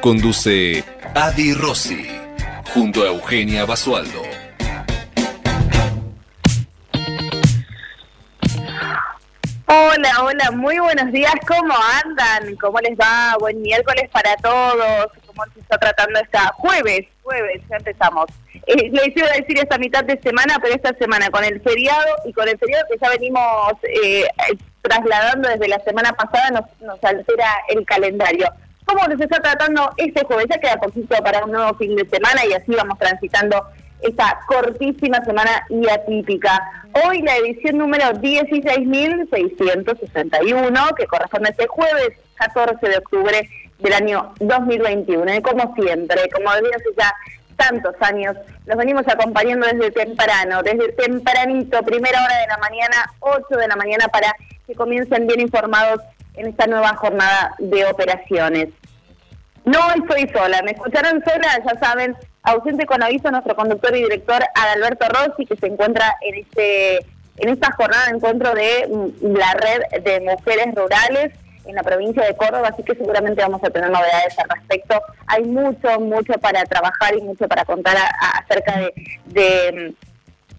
Conduce Adi Rossi, junto a Eugenia Basualdo. Hola, hola, muy buenos días, ¿cómo andan? ¿Cómo les va? Buen miércoles para todos. ¿Cómo se está tratando esta jueves? Jueves, ya empezamos. Eh, les iba a decir esta mitad de semana, pero esta semana con el feriado y con el feriado que ya venimos eh, trasladando desde la semana pasada nos, nos altera el calendario cómo nos está tratando este jueves. Ya queda poquito para un nuevo fin de semana y así vamos transitando esta cortísima semana y atípica. Hoy la edición número 16.661, que corresponde a este jueves 14 de octubre del año 2021. Y como siempre, como desde hace ya tantos años, los venimos acompañando desde temprano, desde tempranito, primera hora de la mañana, 8 de la mañana, para que comiencen bien informados en esta nueva jornada de operaciones. No estoy sola, me escucharon sola, ya saben, ausente con aviso nuestro conductor y director Adalberto Rossi, que se encuentra en este en esta jornada de encuentro de mm, la red de mujeres rurales en la provincia de Córdoba, así que seguramente vamos a tener novedades al respecto. Hay mucho, mucho para trabajar y mucho para contar acerca de, mm,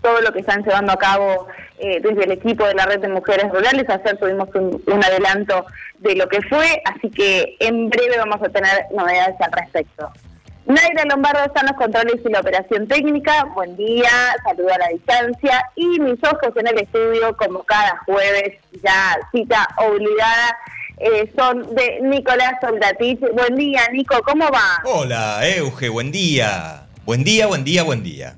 todo lo que están llevando a cabo eh, desde el equipo de la red de mujeres rurales. Ayer tuvimos un, adelanto de lo que fue, así que en breve vamos a tener novedades al respecto. Naira Lombardo está en los controles y la operación técnica. Buen día, saludo a la distancia. Y mis ojos en el estudio, como cada jueves, ya cita obligada, eh, son de Nicolás Soldatich. Buen día, Nico, ¿cómo va? Hola, Euge, buen día. Buen día, buen día, buen día.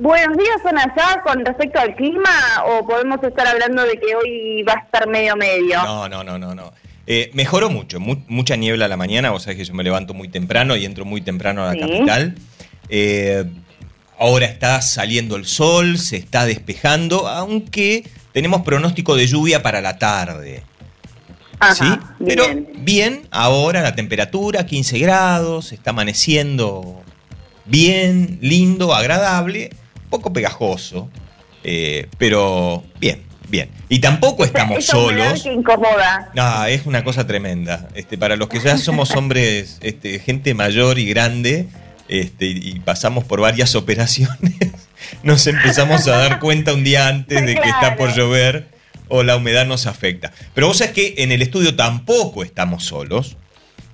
Buenos días, son allá con respecto al clima o podemos estar hablando de que hoy va a estar medio medio. No, no, no, no, no. Eh, mejoró mucho, mucha niebla a la mañana, vos sabés que yo me levanto muy temprano y entro muy temprano a la capital. Eh, ahora está saliendo el sol, se está despejando, aunque tenemos pronóstico de lluvia para la tarde. ¿Sí? Pero bien, ahora la temperatura 15 grados, está amaneciendo bien, lindo, agradable poco pegajoso, eh, pero bien, bien. Y tampoco estamos solos. Que incomoda. No, es una cosa tremenda. Este, para los que ya somos hombres, este, gente mayor y grande, este, y pasamos por varias operaciones, nos empezamos a dar cuenta un día antes de que está por llover o la humedad nos afecta. Pero vos sabés que en el estudio tampoco estamos solos,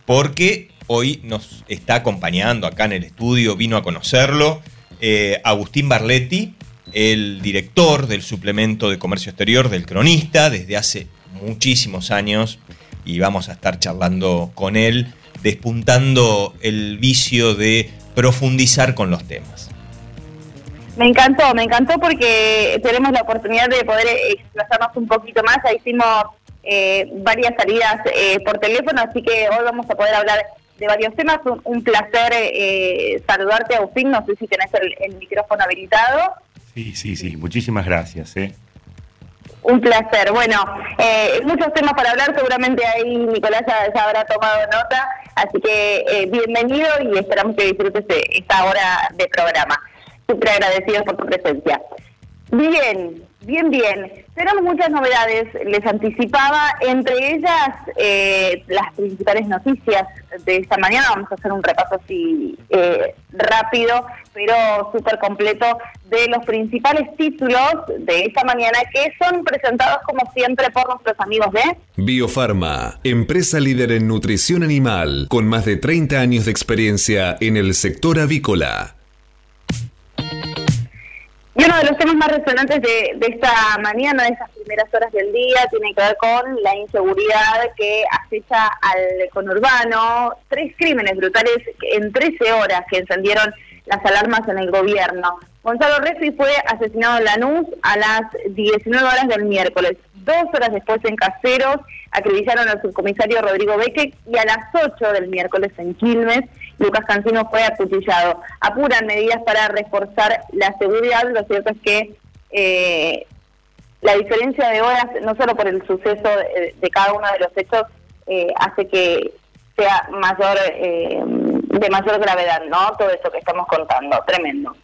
porque hoy nos está acompañando acá en el estudio, vino a conocerlo eh, Agustín Barletti, el director del suplemento de comercio exterior del cronista desde hace muchísimos años y vamos a estar charlando con él, despuntando el vicio de profundizar con los temas. Me encantó, me encantó porque tenemos la oportunidad de poder explazarnos un poquito más. Hicimos eh, varias salidas eh, por teléfono, así que hoy vamos a poder hablar de varios temas. Un, placer eh, saludarte, Agustín. No sé si tenés el, micrófono habilitado. Sí, sí, sí. Muchísimas gracias. ¿eh? Un placer. Bueno, eh, muchos temas para hablar. Seguramente ahí Nicolás ya, habrá tomado nota. Así que eh, bienvenido y esperamos que disfrutes esta hora de programa. Súper agradecidos por tu presencia. Bien, bien, bien. Tenemos muchas novedades, les anticipaba, entre ellas eh, las principales noticias de esta mañana. Vamos a hacer un repaso así eh, rápido, pero súper completo, de los principales títulos de esta mañana que son presentados como siempre por nuestros amigos de Biofarma, empresa líder en nutrición animal, con más de 30 años de experiencia en el sector avícola. Y uno de los temas más resonantes de, esta mañana, de esas primeras horas del día, tiene que ver con la inseguridad que acecha al conurbano. Tres crímenes brutales en 13 horas que encendieron las alarmas en el gobierno. Gonzalo Refi fue asesinado en Lanús a las 19 horas del miércoles. Dos horas después en Caseros acribillaron al subcomisario Rodrigo Beque y a las 8 del miércoles en Quilmes Lucas Cancino fue acuchillado. Apuran medidas para reforzar la seguridad, lo cierto es que eh, la diferencia de horas, no solo por el suceso de, cada uno de los hechos, eh, hace que sea mayor eh, de mayor gravedad, ¿no? Todo esto que estamos contando, tremendo.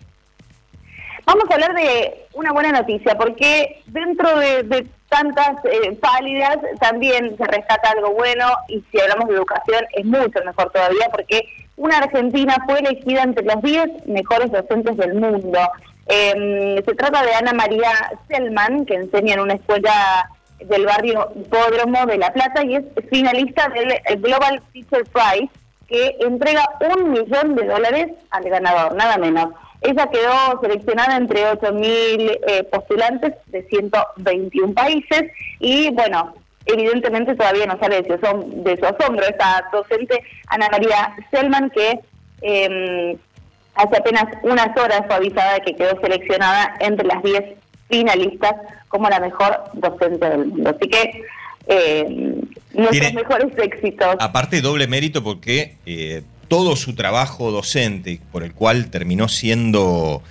Vamos a hablar de una buena noticia, porque dentro de, tantas eh, pálidas también se rescata algo bueno y si hablamos de educación es mucho mejor todavía porque una argentina fue elegida entre los 10 mejores docentes del mundo. Em, se trata de Ana María Selman, que enseña en una escuela del barrio Hipódromo de La Plata y es finalista del Global Teacher Prize, que entrega un millón de dólares al ganador, nada menos. Ella quedó seleccionada entre 8.000 eh, postulantes de 121 países y, bueno, evidentemente todavía no sale de su, de su asombro esta docente Ana María Selman, que em, hace apenas unas horas fue avisada de que quedó seleccionada entre las 10 finalistas como la mejor docente del mundo. Así que eh, nuestros mejores éxitos. Aparte, doble mérito porque eh, todo su trabajo docente, por el cual terminó siendo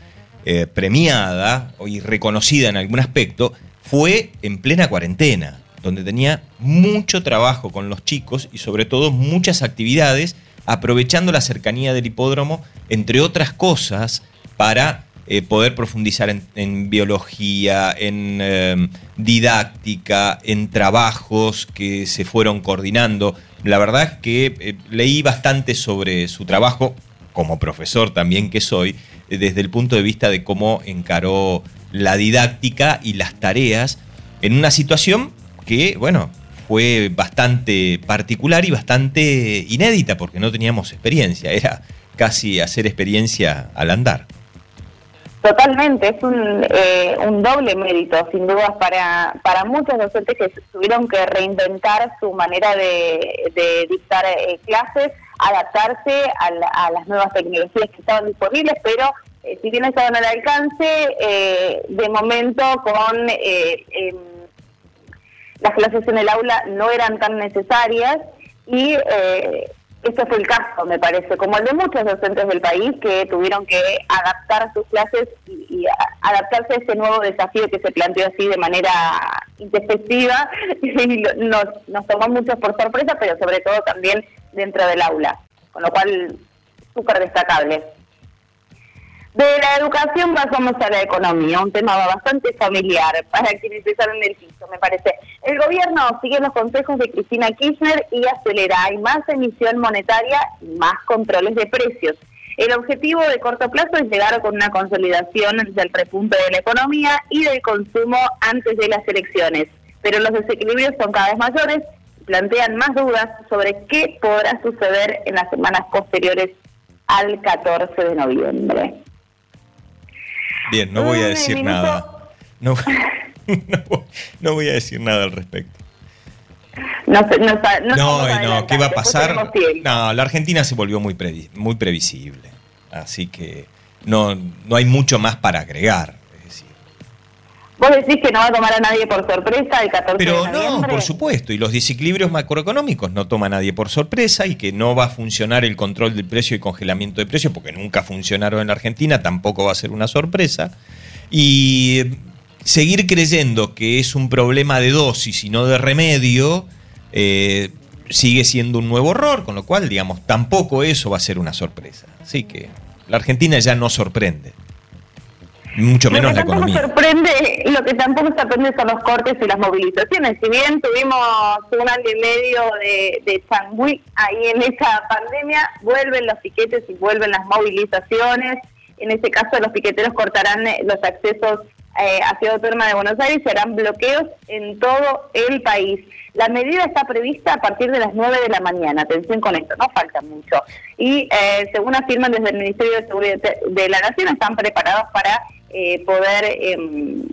eh, premiada y reconocida en algún aspecto, fue en plena cuarentena, donde tenía mucho trabajo con los chicos y sobre todo muchas actividades, aprovechando la cercanía del hipódromo, entre otras cosas, para eh, poder profundizar en, biología, en em, didáctica, en trabajos que se fueron coordinando. La verdad que eh, leí bastante sobre su trabajo, como profesor también que soy, eh, desde el punto de vista de cómo encaró la didáctica y las tareas en una situación que, bueno, fue bastante particular y bastante inédita porque no teníamos experiencia, era casi hacer experiencia al andar. Totalmente, es un, eh, un doble mérito, sin dudas, para, para muchos docentes que tuvieron que reinventar su manera de, dictar eh, clases, adaptarse a, las nuevas tecnologías que estaban disponibles, pero eh, si bien estaban al alcance, de momento con em, las clases en el aula no eran tan necesarias y este fue el caso, me parece, como el de muchos docentes del país que tuvieron que adaptar sus clases y, adaptarse a este nuevo desafío que se planteó así de manera intempestiva y nos, nos tomó mucho por sorpresa, pero sobre todo también dentro del aula, con lo cual súper destacable. De la educación pasamos a la economía, un tema bastante familiar para quienes en el piso, me parece. El gobierno sigue los consejos de Cristina Kirchner y acelera. Hay más emisión monetaria y más controles de precios. El objetivo de corto plazo es llegar con una consolidación del repunte de la economía y del consumo antes de las elecciones. Pero los desequilibrios son cada vez mayores y plantean más dudas sobre qué podrá suceder en las semanas posteriores al 14 de noviembre. Bien, no voy a decir nada. No, no, voy a decir nada al respecto. No, no, no, no, ¿qué va a pasar? No, la Argentina se volvió muy, muy previsible. Así que no, no hay mucho más para agregar. ¿Vos decís que no va a tomar a nadie por sorpresa el 14 Pero de noviembre? no, por supuesto. Y los desequilibrios macroeconómicos no toma a nadie por sorpresa y que no va a funcionar el control del precio y congelamiento de precios porque nunca funcionaron en la Argentina, tampoco va a ser una sorpresa. Y seguir creyendo que es un problema de dosis y no de remedio eh, sigue siendo un nuevo error, con lo cual, digamos, tampoco eso va a ser una sorpresa. Así que la Argentina ya no sorprende mucho menos la economía. Sorprende, lo que tampoco sorprende son los cortes y las movilizaciones. Si bien tuvimos un año y medio de, de changüí ahí en esta pandemia, vuelven los piquetes y vuelven las movilizaciones. En este caso, los piqueteros cortarán eh, los accesos eh, hacia Autónoma de Buenos Aires y harán bloqueos en todo el país. La medida está prevista a partir de las 9 de la mañana. Atención con esto, no falta mucho. Y eh, según afirman desde el Ministerio de Seguridad de la Nación, están preparados para eh, poder em,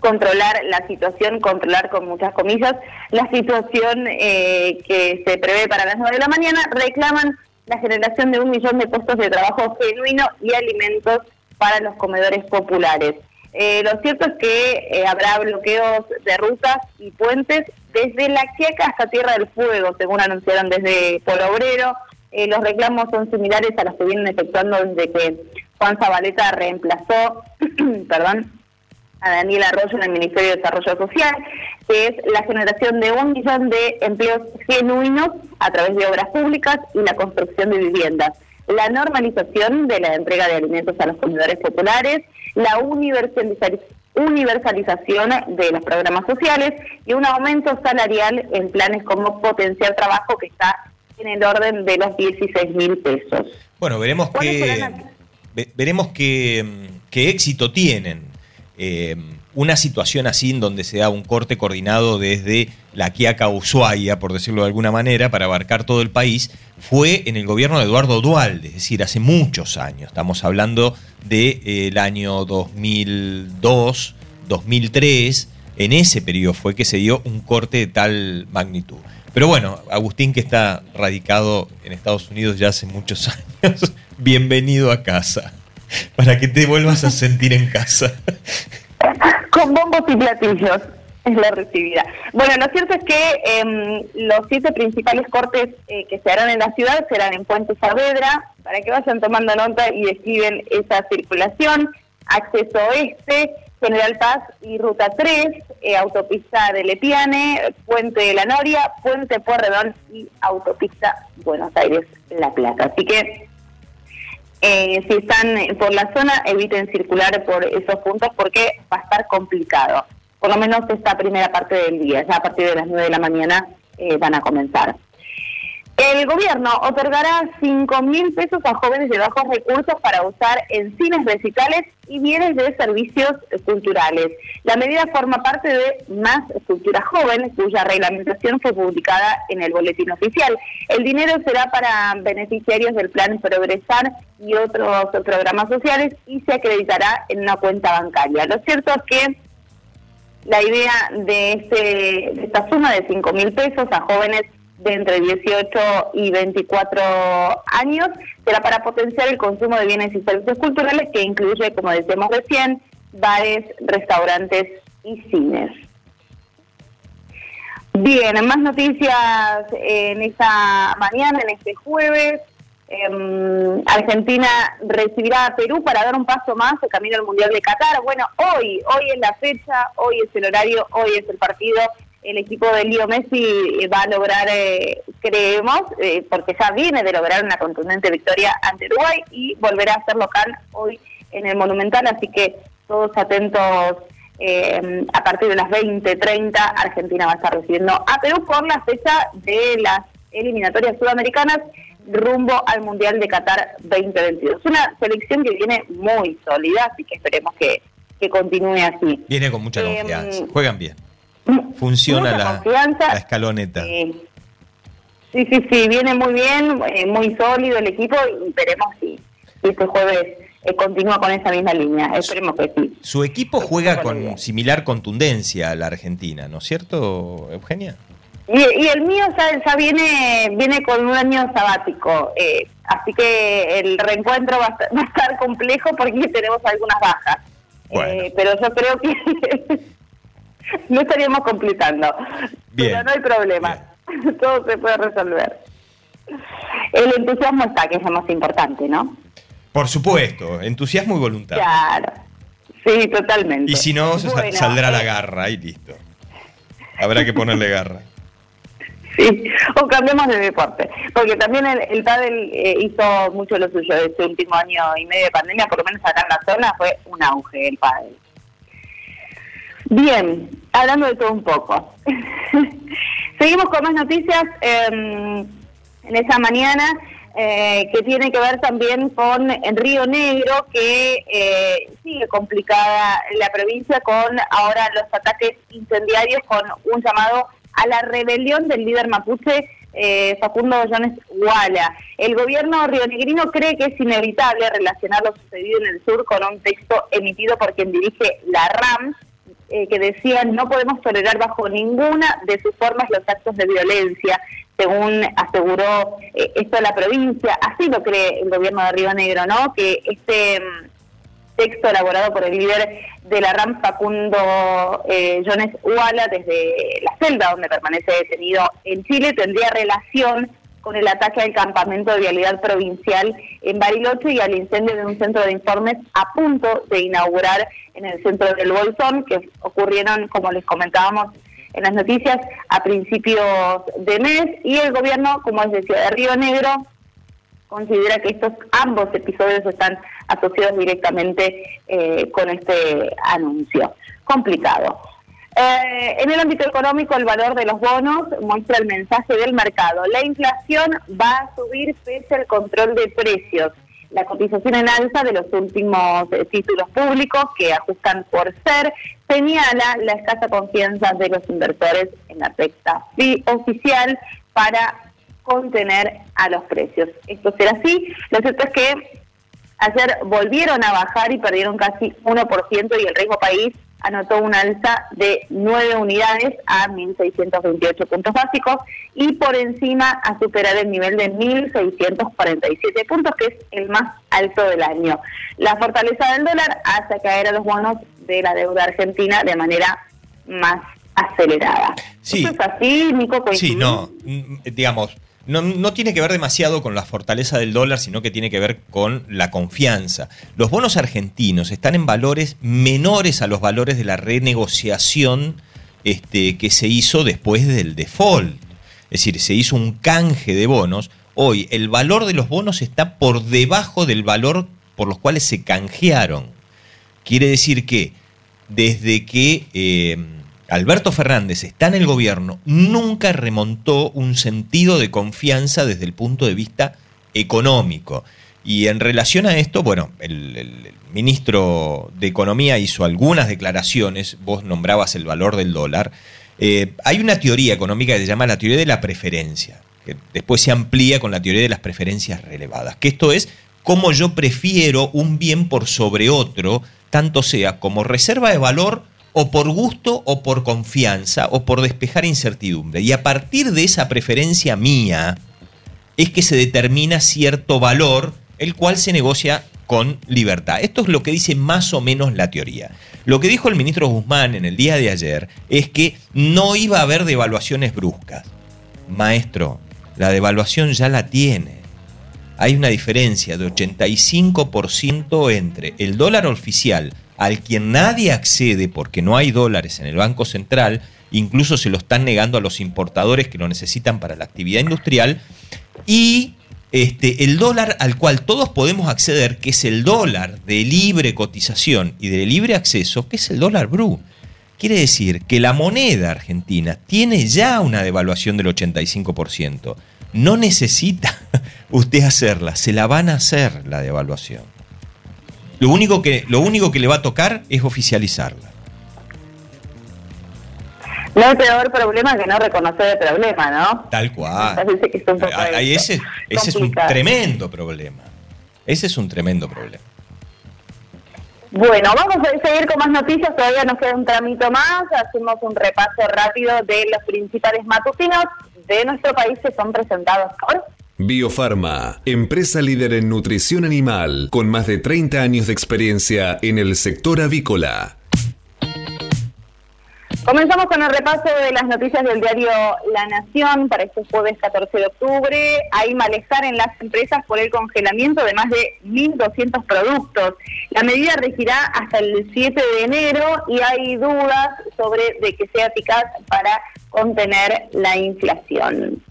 controlar la situación, controlar con muchas comillas, la situación eh, que se prevé para las 9 de la mañana, reclaman la generación de un millón de puestos de trabajo genuino y alimentos para los comedores populares. Eh, lo cierto es que habrá bloqueos de rutas y puentes desde La Quiaca hasta Tierra del Fuego, según anunciaron desde Polo Obrero. Eh, los reclamos son similares a los que vienen efectuando desde que Juan Zabaleta reemplazó, perdón, a Daniel Arroyo en el Ministerio de Desarrollo Social, que es la generación de un millón de empleos genuinos a través de obras públicas y la construcción de viviendas, la normalización de la entrega de alimentos a los comedores populares, la universalización de los programas sociales y un aumento salarial en planes como potenciar trabajo que está en el orden de los 16 mil pesos. Bueno, veremos veremos qué, qué éxito tienen. Eh, una situación así en donde se da un corte coordinado desde la Quiaca Ushuaia, por decirlo de alguna manera, para abarcar todo el país, fue en el gobierno de Eduardo Dualde, es decir, hace muchos años. Estamos hablando del de, eh, año 2002, 2003. En ese periodo fue que se dio un corte de tal magnitud. Pero bueno, Agustín, que está radicado en Estados Unidos ya hace muchos años, bienvenido a casa, para que te vuelvas a sentir en casa. Con bombos y platillos es la recibida. Bueno, lo cierto es que em, los siete principales cortes eh, que se harán en la ciudad serán en Puente Saavedra, para que vayan tomando nota y describen esa circulación, acceso oeste, General Paz y Ruta 3, eh, autopista de Lepiane, Puente de la Noria, Puente Porredón y autopista Buenos Aires-La Plata. Así que eh, si están por la zona, eviten circular por esos puntos porque va a estar complicado. Por lo menos esta primera parte del día, ya a partir de las 9 de la mañana eh, van a comenzar. El gobierno otorgará 5 mil pesos a jóvenes de bajos recursos para usar en cines y bienes de servicios culturales. La medida forma parte de Más Cultura Joven, cuya reglamentación fue publicada en el boletín oficial. El dinero será para beneficiarios del plan Progresar y otros programas sociales y se acreditará en una cuenta bancaria. Lo cierto es que la idea de, este, de esta suma de 5 mil pesos a jóvenes entre 18 y 24 años será para potenciar el consumo de bienes y servicios culturales que incluye, como decíamos recién, bares, restaurantes y cines. Bien, más noticias en esta mañana, en este jueves. Em, Argentina recibirá a Perú para dar un paso más el camino al Mundial de Qatar. Bueno, hoy, hoy es la fecha, hoy es el horario, hoy es el partido el equipo de Leo Messi eh, va a lograr, eh, creemos, eh, porque ya viene de lograr una contundente victoria ante Uruguay y volverá a ser local hoy en el Monumental, así que todos atentos a partir de las 20:30 Argentina va a estar recibiendo a Perú por la fecha de las eliminatorias sudamericanas rumbo al Mundial de Qatar 2022. Una selección que viene muy sólida, así que esperemos que, que continúe así. Viene con mucha confianza, juegan bien funciona la, escaloneta. sí, sí, sí, viene muy bien, eh, muy sólido el equipo y veremos si, este jueves eh, continúa con esa misma línea. Esperemos que sí. Su equipo juega con similar contundencia a la Argentina, ¿no es cierto, Eugenia? Y, el mío ya, viene viene con un año sabático, eh, así que el reencuentro va a, estar, complejo porque tenemos algunas bajas. pero yo creo que no estaríamos completando. Pero no hay problema. Todo se puede resolver. El entusiasmo está, que es lo más importante, ¿no? Por supuesto, entusiasmo y voluntad. Claro. Sí, totalmente. Y si no, saldrá la eh. garra y listo. Habrá que ponerle garra. Sí, o cambiemos de deporte, porque también el, el pádel eh, hizo mucho lo suyo este último año y medio de pandemia, por lo menos acá en la zona fue un auge el pádel. Bien, hablando de todo un poco. Seguimos con más noticias em, en esa mañana eh, que tiene que ver también con Río Negro, que eh, sigue complicada la provincia con ahora los ataques incendiarios con un llamado a la rebelión del líder mapuche eh, Facundo Jones Guala. El gobierno rionegrino cree que es inevitable relacionar lo sucedido en el sur con un texto emitido por quien dirige la RAM, eh, que decían no podemos tolerar bajo ninguna de sus formas los actos de violencia, según aseguró eh, esto la provincia. Así lo cree el gobierno de Río Negro, ¿no? Que este mm, texto elaborado por el líder de la RAM, Facundo eh, Jones Uala, desde la celda donde permanece detenido en Chile, tendría relación con el ataque al campamento de vialidad provincial en Bariloche y al incendio de un centro de informes a punto de inaugurar en el centro del Bolsón, que ocurrieron, como les comentábamos en las noticias, a principios de mes. Y el gobierno, como les decía, de Río Negro, considera que estos ambos episodios están asociados directamente eh, con este anuncio. Complicado. Eh, en el ámbito económico, el valor de los bonos muestra el mensaje del mercado. La inflación va a subir pese al control de precios. La cotización en alza de los últimos eh, títulos públicos que ajustan por ser señala la escasa confianza de los inversores en la recta oficial para contener a los precios. Esto será así. Lo cierto es que ayer volvieron a bajar y perdieron casi 1% y el riesgo país anotó un alza de 9 unidades a 1.628 puntos básicos y por encima a superar el nivel de 1.647 puntos, que es el más alto del año. La fortaleza del dólar hace caer a los bonos de la deuda argentina de manera más acelerada. Sí. ¿Eso es así, Nico? Sí, no, mm, digamos, no, tiene que ver demasiado con la fortaleza del dólar, sino que tiene que ver con la confianza. Los bonos argentinos están en valores menores a los valores de la renegociación este, que se hizo después del default. Es decir, se hizo un canje de bonos. Hoy el valor de los bonos está por debajo del valor por los cuales se canjearon. Quiere decir que desde que... Eh, Alberto Fernández está en el gobierno, nunca remontó un sentido de confianza desde el punto de vista económico. Y en relación a esto, bueno, el, ministro de Economía hizo algunas declaraciones, vos nombrabas el valor del dólar. Eh, hay una teoría económica que se llama la teoría de la preferencia, que después se amplía con la teoría de las preferencias relevadas, que esto es cómo yo prefiero un bien por sobre otro, tanto sea como reserva de valor, o por gusto o por confianza o por despejar incertidumbre. Y a partir de esa preferencia mía es que se determina cierto valor, el cual se negocia con libertad. Esto es lo que dice más o menos la teoría. Lo que dijo el ministro Guzmán en el día de ayer es que no iba a haber devaluaciones bruscas. Maestro, la devaluación ya la tiene. Hay una diferencia de 85% entre el dólar oficial al quien nadie accede porque no hay dólares en el Banco Central, incluso se lo están negando a los importadores que lo necesitan para la actividad industrial, y este, el dólar al cual todos podemos acceder, que es el dólar de libre cotización y de libre acceso, que es el dólar BRU. Quiere decir que la moneda argentina tiene ya una devaluación del 85%. No necesita usted hacerla, se la van a hacer la devaluación. Lo único que, lo único que le va a tocar es oficializarla. No hay peor problema que no reconocer el problema, ¿no? Tal cual. ese, ese es un tremendo problema. Ese es un tremendo problema. Bueno, vamos a seguir con más noticias, todavía nos queda un tramito más, hacemos un repaso rápido de los principales matutinos de nuestro país que son presentados por Biofarma, empresa líder en nutrición animal, con más de 30 años de experiencia en el sector avícola. Comenzamos con el repaso de las noticias del diario La Nación para este jueves 14 de octubre. Hay malestar en las empresas por el congelamiento de más de 1.200 productos. La medida regirá hasta el 7 de enero y hay dudas sobre de que sea eficaz para contener la inflación.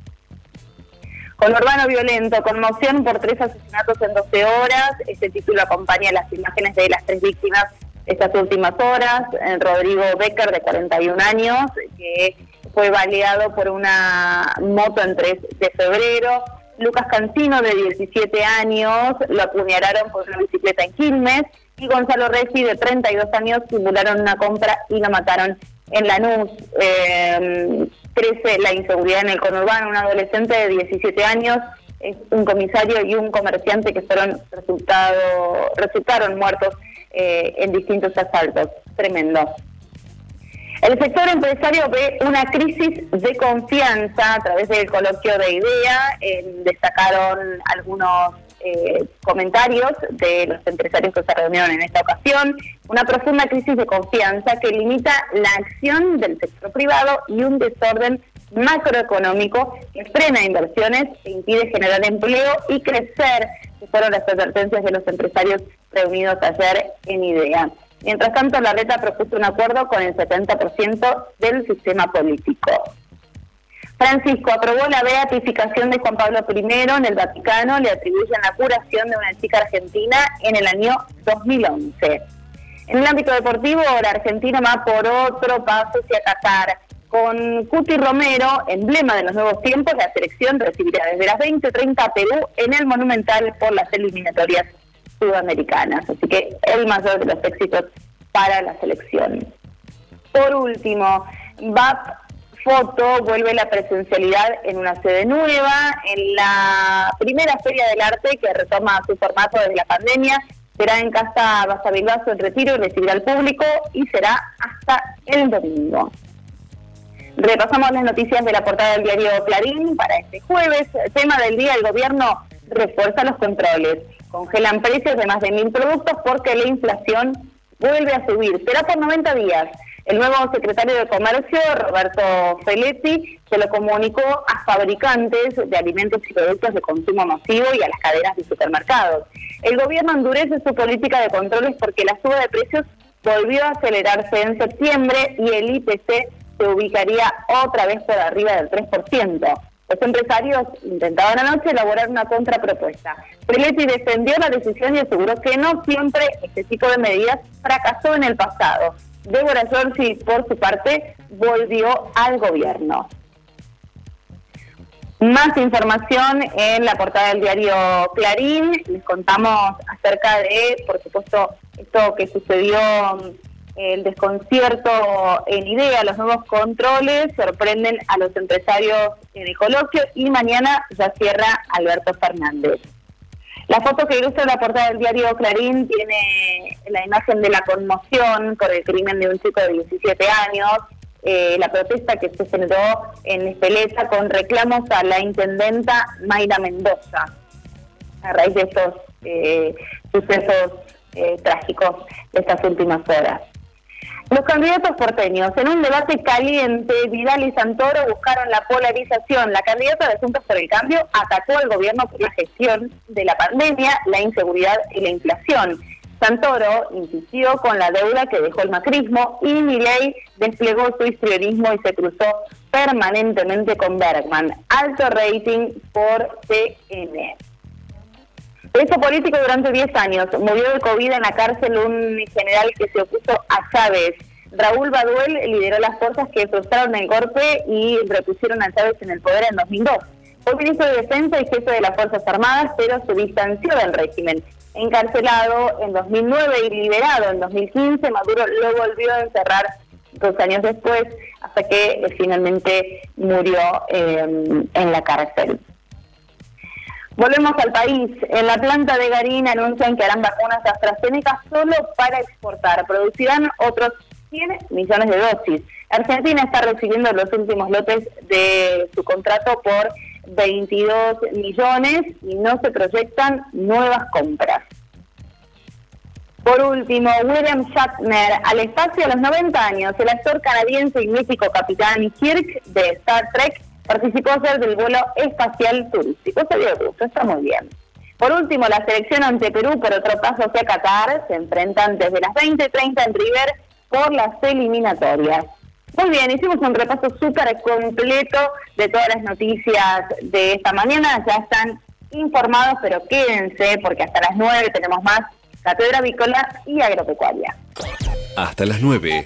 Con Urbano Violento, conmoción por tres asesinatos en 12 horas. Este título acompaña las imágenes de las tres víctimas estas últimas horas. Rodrigo Becker, de 41 años, que fue baleado por una moto en 3 de febrero. Lucas Cancino, de 17 años, lo apuñalaron por una bicicleta en Quilmes. Y Gonzalo Resi, de 32 años, simularon una compra y lo mataron en Lanús. Eh, crece la inseguridad en el conurbano. Un adolescente de 17 años, un comisario y un comerciante que fueron resultado, resultaron muertos eh, en distintos asaltos. Tremendo. El sector empresario ve una crisis de confianza a través del coloquio de idea. destacaron algunos eh, comentarios de los empresarios que se reunieron en esta ocasión, una profunda crisis de confianza que limita la acción del sector privado y un desorden macroeconómico que frena inversiones e impide generar empleo y crecer, que fueron las advertencias de los empresarios reunidos ayer en IDEA. Mientras tanto, la reta propuso un acuerdo con el 70% del sistema político. Francisco aprobó la beatificación de Juan Pablo I en el Vaticano, le atribuyen la curación de una chica argentina en el año 2011. En el ámbito deportivo, la Argentina va por otro paso hacia Qatar. Con Cuti Romero, emblema de los nuevos tiempos, la selección recibirá desde las 20.30 a Perú en el Monumental por las eliminatorias sudamericanas. Así que el mayor de los éxitos para la selección. Por último, VAP Foto vuelve la presencialidad en una sede nueva, en la primera Feria del Arte que retoma su formato desde la pandemia. Será en Casa Basavilbaso en Retiro y recibirá al público y será hasta el domingo. Repasamos las noticias de la portada del diario Clarín para este jueves. tema del día, el gobierno refuerza los controles. Congelan precios de más de mil productos porque la inflación vuelve a subir. Será por 90 días. El nuevo secretario de Comercio, Roberto Feletti, se lo comunicó a fabricantes de alimentos y productos de consumo masivo y a las cadenas de supermercados. El gobierno endurece su política de controles porque la suba de precios volvió a acelerarse en septiembre y el IPC se ubicaría otra vez por arriba del 3%. Los empresarios intentaban anoche elaborar una contrapropuesta. Feletti defendió la decisión y aseguró que no siempre este tipo de medidas fracasó en el pasado Débora Giorgi, por su parte, volvió al gobierno. Más información en la portada del diario Clarín. Les contamos acerca de, por supuesto, esto que sucedió, el desconcierto en idea, los nuevos controles sorprenden a los empresarios en el coloquio y mañana ya cierra Alberto Fernández. La foto que ilustra la portada del diario Clarín tiene la imagen de la conmoción por el crimen de un chico de 17 años, eh, la protesta que se generó en Espeleta con reclamos a la intendenta Mayra Mendoza a raíz de estos eh, sucesos eh, trágicos de estas últimas horas. Los candidatos porteños, en un debate caliente, Vidal y Santoro buscaron la polarización. La candidata de Juntos por el Cambio atacó al gobierno por la gestión de la pandemia, la inseguridad y la inflación. Santoro insistió con la deuda que dejó el macrismo y Milei desplegó su histrionismo y se cruzó permanentemente con Bergman. Alto rating por TN. Preso político durante 10 años. Murió de COVID en la cárcel un general que se opuso a Chávez. Raúl Baduel lideró las fuerzas que frustraron el golpe y repusieron a Chávez en el poder en 2002. Fue ministro de Defensa y jefe de las Fuerzas Armadas, pero se distanció del régimen. Encarcelado en 2009 y liberado en 2015, Maduro lo volvió a encerrar dos años después, hasta que eh, finalmente murió eh, en la cárcel. Volvemos al país. En la planta de Garín anuncian que harán vacunas AstraZeneca solo para exportar. Producirán otros 100 millones de dosis. Argentina está recibiendo los últimos lotes de su contrato por 22 millones y no se proyectan nuevas compras. Por último, William Shatner, al espacio a los 90 años, el actor canadiense y mítico capitán Kirk de Star Trek participó ayer del vuelo espacial turístico. Se dio gusto, está muy bien. Por último, la selección ante Perú por otro paso hacia Qatar se enfrentan desde las 20.30 en River por las eliminatorias. Muy bien, hicimos un repaso súper completo de todas las noticias de esta mañana. Ya están informados, pero quédense porque hasta las 9 tenemos más Cátedra Avícola y Agropecuaria. Hasta las 9.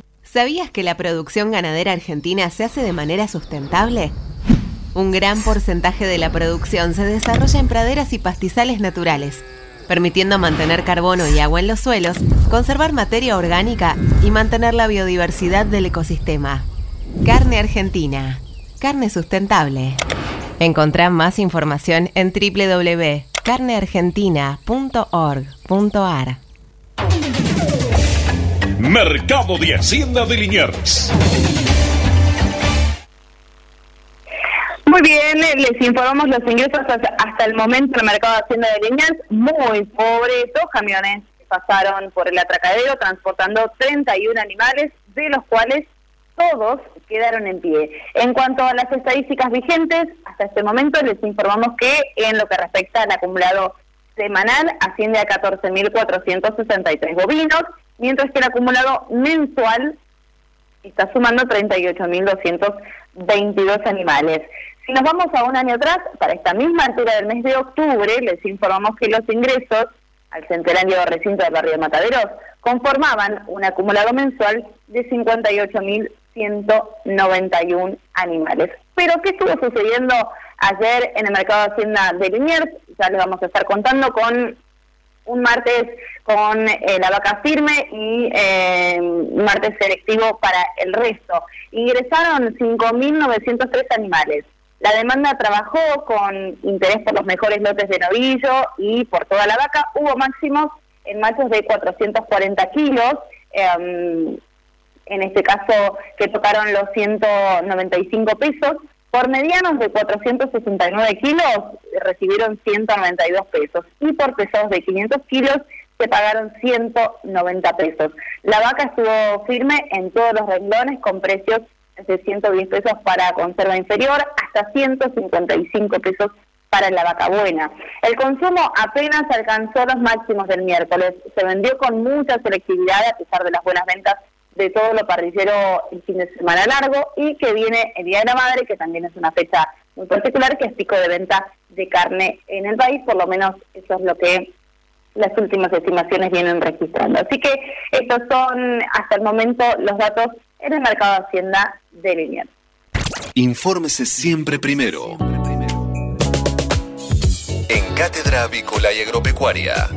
¿Sabías que la producción ganadera argentina se hace de manera sustentable? Un gran porcentaje de la producción se desarrolla en praderas y pastizales naturales, permitiendo mantener carbono y agua en los suelos, conservar materia orgánica y mantener la biodiversidad del ecosistema. Carne Argentina. Carne sustentable. Encontrá más información en www.carneargentina.org.ar. Mercado de Hacienda de Liniers. Muy bien, les informamos los ingresos hasta, el momento del mercado de Hacienda de Liniers. Muy pobre, dos camiones pasaron por el atracadero transportando 31 animales, de los cuales todos quedaron en pie. En cuanto a las estadísticas vigentes, hasta este momento les informamos que en lo que respecta al acumulado semanal asciende a 14.463 bovinos, mientras que el acumulado mensual está sumando 38.222 animales. Si nos vamos a un año atrás, para esta misma altura del mes de octubre, les informamos que los ingresos al centenario recinto del barrio de Mataderos conformaban un acumulado mensual de 58.191 animales. Pero, ¿qué estuvo sucediendo ayer en el mercado de Hacienda de Liniers? Ya les vamos a estar contando con un martes con eh, la vaca firme y eh, un martes selectivo para el resto. Ingresaron 5.903 animales. La demanda trabajó con interés por los mejores lotes de novillo y por toda la vaca. Hubo máximos en machos de 440 kilos. Em, en este caso que tocaron los 195 pesos. Por medianos de 469 kilos recibieron 192 pesos y por pesos de 500 kilos se pagaron 190 pesos. La vaca estuvo firme en todos los renglones con precios de 110 pesos para conserva inferior hasta 155 pesos para la vaca buena. El consumo apenas alcanzó los máximos del miércoles. Se vendió con mucha selectividad a pesar de las buenas ventas de todo lo parrillero el fin de semana largo y que viene el Día de la Madre, que también es una fecha muy particular, que es pico de venta de carne en el país, por lo menos eso es lo que las últimas estimaciones vienen registrando. Así que estos son hasta el momento los datos en el mercado de Hacienda de Liniers. Infórmese siempre primero. En Cátedra Avícola y Agropecuaria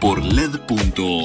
por LED.fm.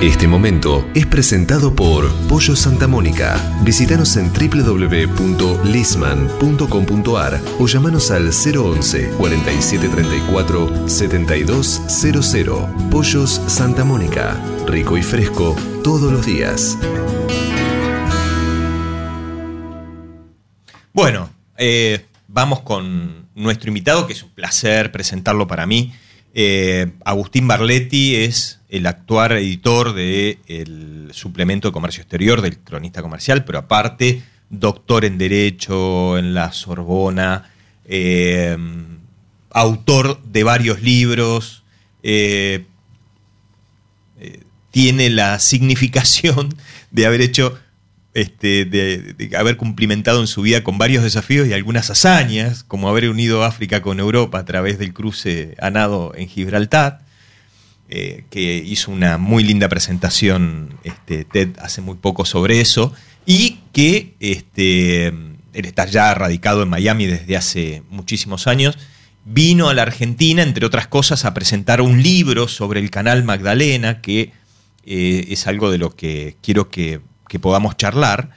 Este momento es presentado por Pollo Santa Mónica. Visítanos en www.lisman.com.ar o llamanos al 011 4734 7200. Pollos Santa Mónica. Rico y fresco todos los días. Bueno, eh, vamos con nuestro invitado, que es un placer presentarlo para mí. Eh, Agustín Barletti es el actual editor del suplemento de comercio exterior del cronista comercial, pero aparte doctor en Derecho en la Sorbona, eh, autor de varios libros, eh, tiene la significación de haber hecho este, de, haber cumplimentado en su vida con varios desafíos y algunas hazañas, como haber unido África con Europa a través del cruce a nado en Gibraltar, eh, que hizo una muy linda presentación este, TED hace muy poco sobre eso, y que este, él está ya radicado en Miami desde hace muchísimos años, vino a la Argentina, entre otras cosas, a presentar un libro sobre el canal Magdalena, que eh, es algo de lo que quiero que que podamos charlar,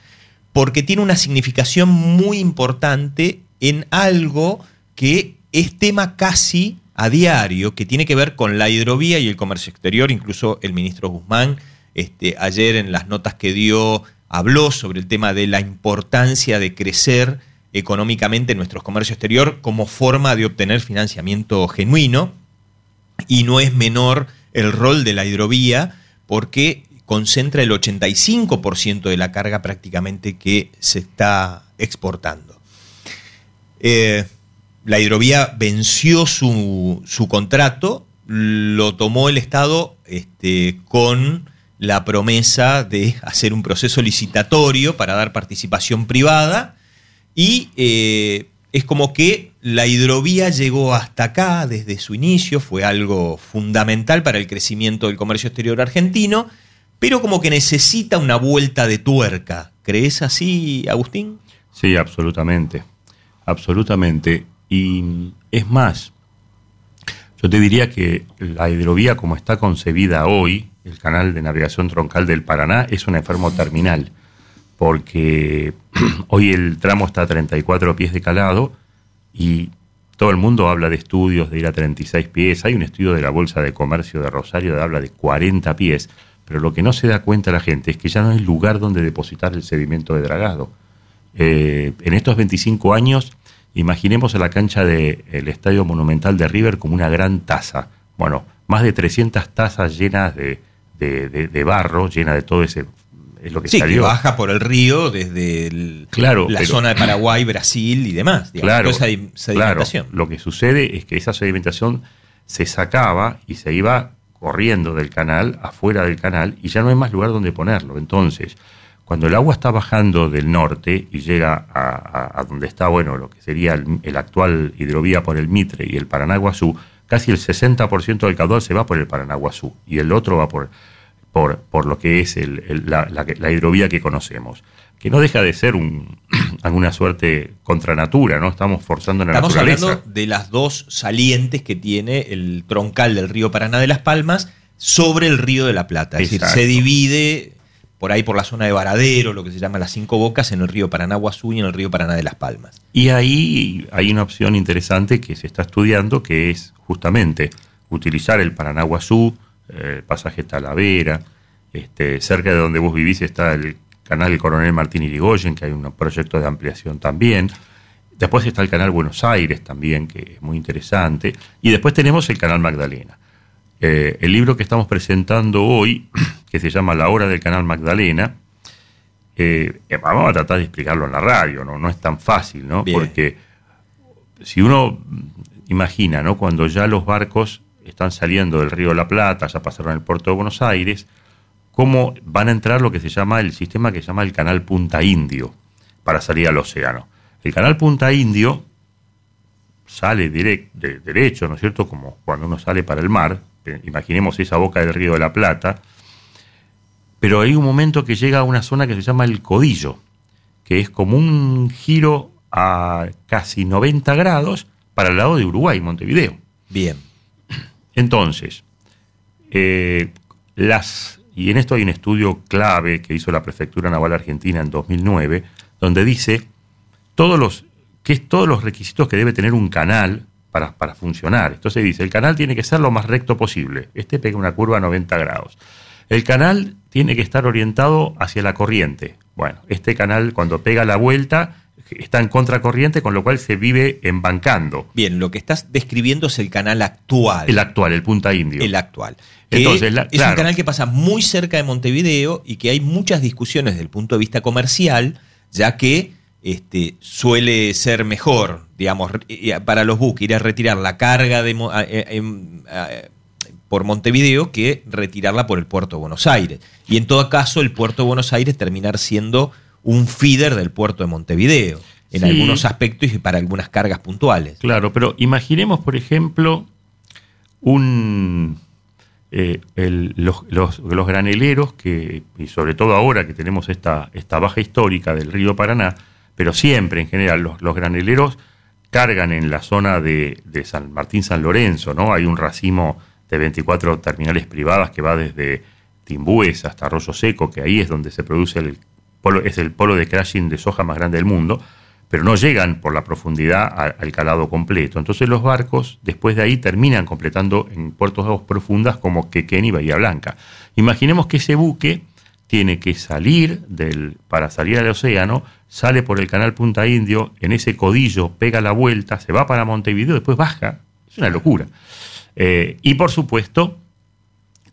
porque tiene una significación muy importante en algo que es tema casi a diario, que tiene que ver con la hidrovía y el comercio exterior. Incluso el ministro Guzmán este, ayer en las notas que dio habló sobre el tema de la importancia de crecer económicamente nuestro comercio exterior como forma de obtener financiamiento genuino. Y no es menor el rol de la hidrovía porque concentra el 85% de la carga prácticamente que se está exportando. Eh, la hidrovía venció su, contrato, lo tomó el Estado este, con la promesa de hacer un proceso licitatorio para dar participación privada y eh, es como que la hidrovía llegó hasta acá desde su inicio, fue algo fundamental para el crecimiento del comercio exterior argentino, pero como que necesita una vuelta de tuerca. ¿Crees así, Agustín? Sí, absolutamente. Absolutamente. Y es más, yo te diría que la hidrovía como está concebida hoy, el canal de navegación troncal del Paraná, es un enfermo terminal, porque hoy el tramo está a 34 pies de calado y todo el mundo habla de estudios de ir a 36 pies. Hay un estudio de la Bolsa de Comercio de Rosario que habla de 40 pies, pero lo que no se da cuenta la gente es que ya no hay lugar donde depositar el sedimento de dragado. Eh, en estos 25 años Imaginemos a la cancha del Estadio Monumental de River como una gran taza. Bueno, más de 300 tazas llenas de, de, barro, llenas de todo ese... Es lo que sí, salió. que baja por el río desde claro, la zona de Paraguay, Brasil y demás. claro, esa sedimentación. Claro, lo que sucede es que esa sedimentación se sacaba y se iba corriendo del canal, afuera del canal, y ya no hay más lugar donde ponerlo. Entonces, cuando el agua está bajando del norte y llega a, donde está, bueno, lo que sería el, actual hidrovía por el Mitre y el Paranaguazú, casi el 60% del caudal se va por el Paranaguazú y el otro va por, por, por lo que es la, hidrovía que conocemos. Que no deja de ser un, alguna suerte contra natura, ¿no? Estamos forzando la Estamos naturaleza. hablando de las dos salientes que tiene el troncal del río Paraná de las Palmas sobre el río de la Plata. Es decir, se divide por ahí por la zona de Varadero, lo que se llama las cinco bocas, en el río Paranaguazú y en el río Paraná de las Palmas. Y ahí hay una opción interesante que se está estudiando, que es justamente utilizar el Paranaguazú, eh, el pasaje Talavera, este, cerca de donde vos vivís está el canal Coronel Martín Irigoyen, que hay un proyecto de ampliación también. Después está el canal Buenos Aires también, que es muy interesante. Y después tenemos el canal Magdalena. Eh, el libro que estamos presentando hoy, que se llama La Hora del Canal Magdalena, eh, eh, vamos a tratar de explicarlo en la radio, ¿no? No es tan fácil, ¿no? Porque si uno imagina, ¿no? Cuando ya los barcos están saliendo del río de la Plata, ya pasaron el puerto de Buenos Aires, cómo van a entrar lo que se llama el sistema que se llama el canal Punta Indio para salir al océano. El canal Punta Indio sale de, derecho, ¿no es cierto? Como cuando uno sale para el mar, imaginemos esa boca del río de la Plata, pero hay un momento que llega a una zona que se llama el Codillo, que es como un giro a casi 90 grados para el lado de Uruguay, Montevideo. Bien. Entonces, eh, las, y en esto hay un estudio clave que hizo la Prefectura Naval Argentina en 2009, donde dice todos los, que es todos los requisitos que debe tener un canal para, para, funcionar. Entonces dice, el canal tiene que ser lo más recto posible. Este pega una curva a 90 grados. El canal tiene que estar orientado hacia la corriente. Bueno, este canal cuando pega la vuelta está en contracorriente, con lo cual se vive embancando. Bien, lo que estás describiendo es el canal actual. El actual, el Punta Indio. El actual. Entonces, es un canal que pasa muy cerca de Montevideo y que hay muchas discusiones desde el punto de vista comercial, ya que este, suele ser mejor, digamos, para los buques ir a retirar la carga de, por Montevideo que retirarla por el puerto de Buenos Aires. Y en todo caso, el puerto de Buenos Aires terminar siendo un feeder del puerto de Montevideo, en algunos aspectos y para algunas cargas puntuales. Claro, pero imaginemos, por ejemplo, un, eh, los, los, graneleros, que, y sobre todo ahora que tenemos esta, esta baja histórica del río Paraná, pero siempre en general los, graneleros cargan en la zona de, San Martín San Lorenzo, ¿no? Hay un racimo de 24 terminales privadas que va desde Timbúes hasta Arroyo Seco, que ahí es donde se produce el polo, es el polo de crashing de soja más grande del mundo, pero no llegan por la profundidad al, calado completo. Entonces los barcos después de ahí terminan completando en puertos de aguas profundas como Quequén y Bahía Blanca. Imaginemos que ese buque tiene que salir del, para salir al océano, sale por el canal Punta Indio, en ese codillo pega la vuelta, se va para Montevideo, después baja. Es una locura. Eh, y por supuesto,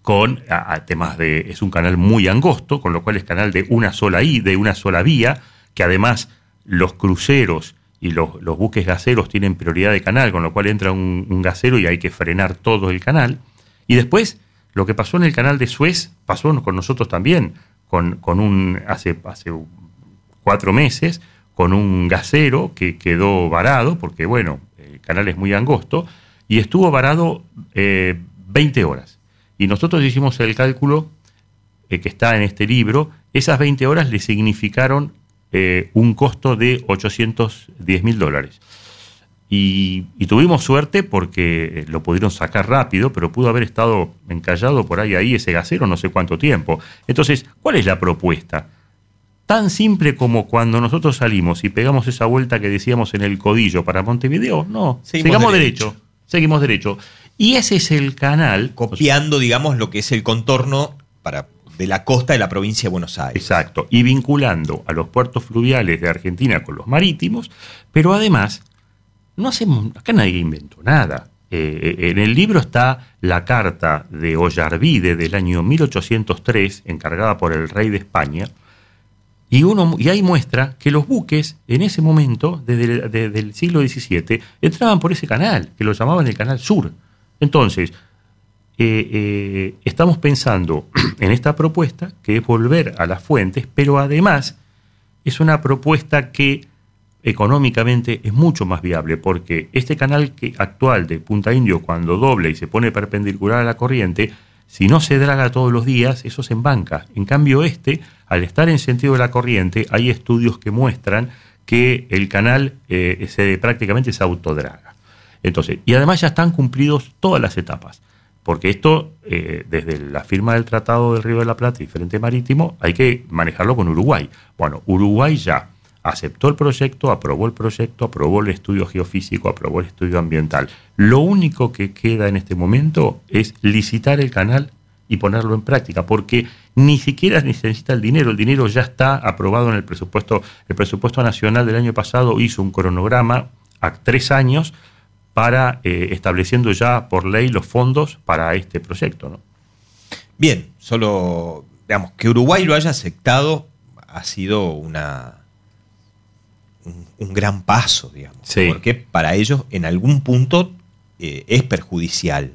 con temas de. es un canal muy angosto, con lo cual es canal de una sola I, de una sola vía, que además los cruceros y los, buques gaseros tienen prioridad de canal, con lo cual entra un, un gasero y hay que frenar todo el canal. Y después, lo que pasó en el canal de Suez pasó con nosotros también con, un, hace, hace cuatro meses con un gasero que quedó varado, porque bueno, el canal es muy angosto, y estuvo varado eh, 20 horas. Y nosotros hicimos el cálculo eh, que está en este libro, esas 20 horas le significaron eh, un costo de 810 mil dólares. Y, y tuvimos suerte porque lo pudieron sacar rápido, pero pudo haber estado encallado por ahí, ahí ese gasero no sé cuánto tiempo. Entonces, ¿cuál es la propuesta? Tan simple como cuando nosotros salimos y pegamos esa vuelta que decíamos en el codillo para Montevideo, no, Seguimos derecho. seguimos derecho. Y ese es el canal. Copiando, digamos, lo que es el contorno para, de la costa de la provincia de Buenos Aires. Exacto, y vinculando a los puertos fluviales de Argentina con los marítimos, pero además, no hacemos, acá nadie inventó nada. Eh, eh, en el libro está la carta de Ollarvide del año 1803, encargada por el rey de España, y, uno, y ahí muestra que los buques en ese momento, desde el, siglo XVII, entraban por ese canal, que lo llamaban el Canal Sur. Entonces, eh, estamos pensando en esta propuesta, que es volver a las fuentes, pero además es una propuesta que económicamente es mucho más viable, porque este canal que, actual de Punta Indio, cuando dobla y se pone perpendicular a la corriente, si no se draga todos los días, eso se embanca. En cambio, este, al estar en sentido de la corriente, hay estudios que muestran que el canal eh, se, prácticamente se autodraga. Entonces, y además ya están cumplidos todas las etapas, porque esto, eh, desde la firma del Tratado del Río de la Plata y Frente Marítimo, hay que manejarlo con Uruguay. Bueno, Uruguay ya aceptó el proyecto, aprobó el proyecto, aprobó el estudio geofísico, aprobó el estudio ambiental. Lo único que queda en este momento es licitar el canal y ponerlo en práctica, porque ni siquiera necesita el dinero, el dinero ya está aprobado en el presupuesto, el presupuesto nacional del año pasado hizo un cronograma a tres años para eh, estableciendo ya por ley los fondos para este proyecto. ¿no? Bien, solo, digamos, que Uruguay lo haya aceptado ha sido una un, un gran paso, digamos. Sí. Porque para ellos en algún punto eh, es perjudicial.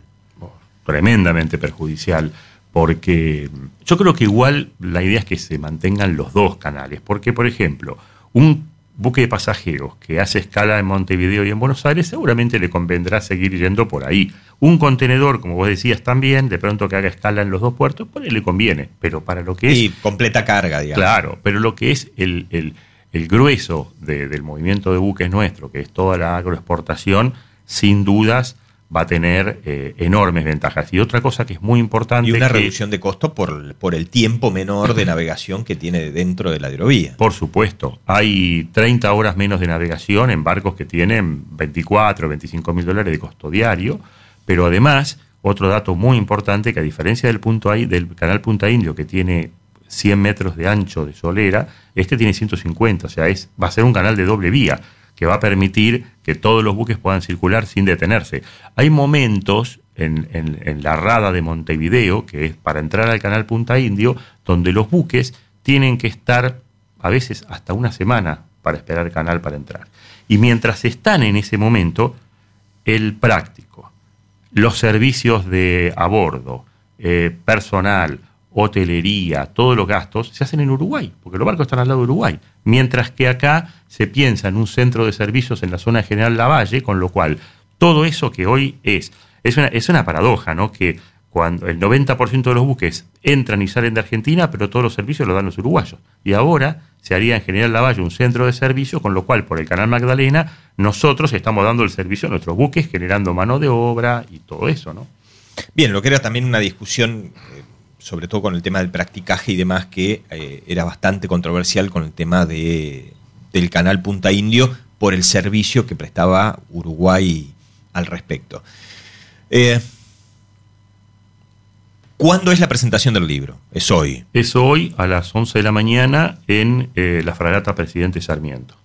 tremendamente perjudicial, porque yo creo que igual la idea es que se mantengan los dos canales, porque por ejemplo, un buque de pasajeros que hace escala en Montevideo y en Buenos Aires, seguramente le convendrá seguir yendo por ahí. Un contenedor, como vos decías también, de pronto que haga escala en los dos puertos, pues le conviene, pero para lo que es... Y completa carga, digamos. Claro, pero lo que es el, el- el grueso de- del movimiento de buques nuestro, que es toda la agroexportación, sin dudas va a tener eh, enormes ventajas. Y otra cosa que es muy importante... Y una que- reducción de costo por, por el tiempo menor de navegación que tiene dentro de la hidrovía. Por supuesto, hay 30 horas menos de navegación en barcos que tienen 24, 25 mil dólares de costo diario, pero además, otro dato muy importante, que a diferencia del, punto ahí, del canal Punta Indio, que tiene 100 metros de ancho de solera, este tiene 150, o sea, es, va a ser un canal de doble vía, que va a permitir que todos los buques puedan circular sin detenerse. Hay momentos en, la rada de Montevideo, que es para entrar al canal Punta Indio, donde los buques tienen que estar a veces hasta una semana para esperar el canal para entrar. Y mientras están en ese momento, el práctico, los servicios de a bordo, eh, personal, hotelería, todos los gastos se hacen en Uruguay, porque los barcos están al lado de Uruguay. Mientras que acá se piensa en un centro de servicios en la zona de General Lavalle, con lo cual todo eso que hoy es, es una, es una paradoja, ¿no? Que cuando el 90% de los buques entran y salen de Argentina, pero todos los servicios los dan los uruguayos. Y ahora se haría en General Lavalle un centro de servicios, con lo cual por el Canal Magdalena nosotros estamos dando el servicio a nuestros buques, generando mano de obra y todo eso, ¿no? Bien, lo que era también una discusión, eh, sobre todo con el tema del practicaje y demás, que eh, era bastante controversial con el tema de, del canal Punta Indio por el servicio que prestaba Uruguay al respecto. Eh, ¿Cuándo es la presentación del libro? Es hoy. Es hoy a las 11 de la mañana en eh, la fragata Presidente Sarmiento.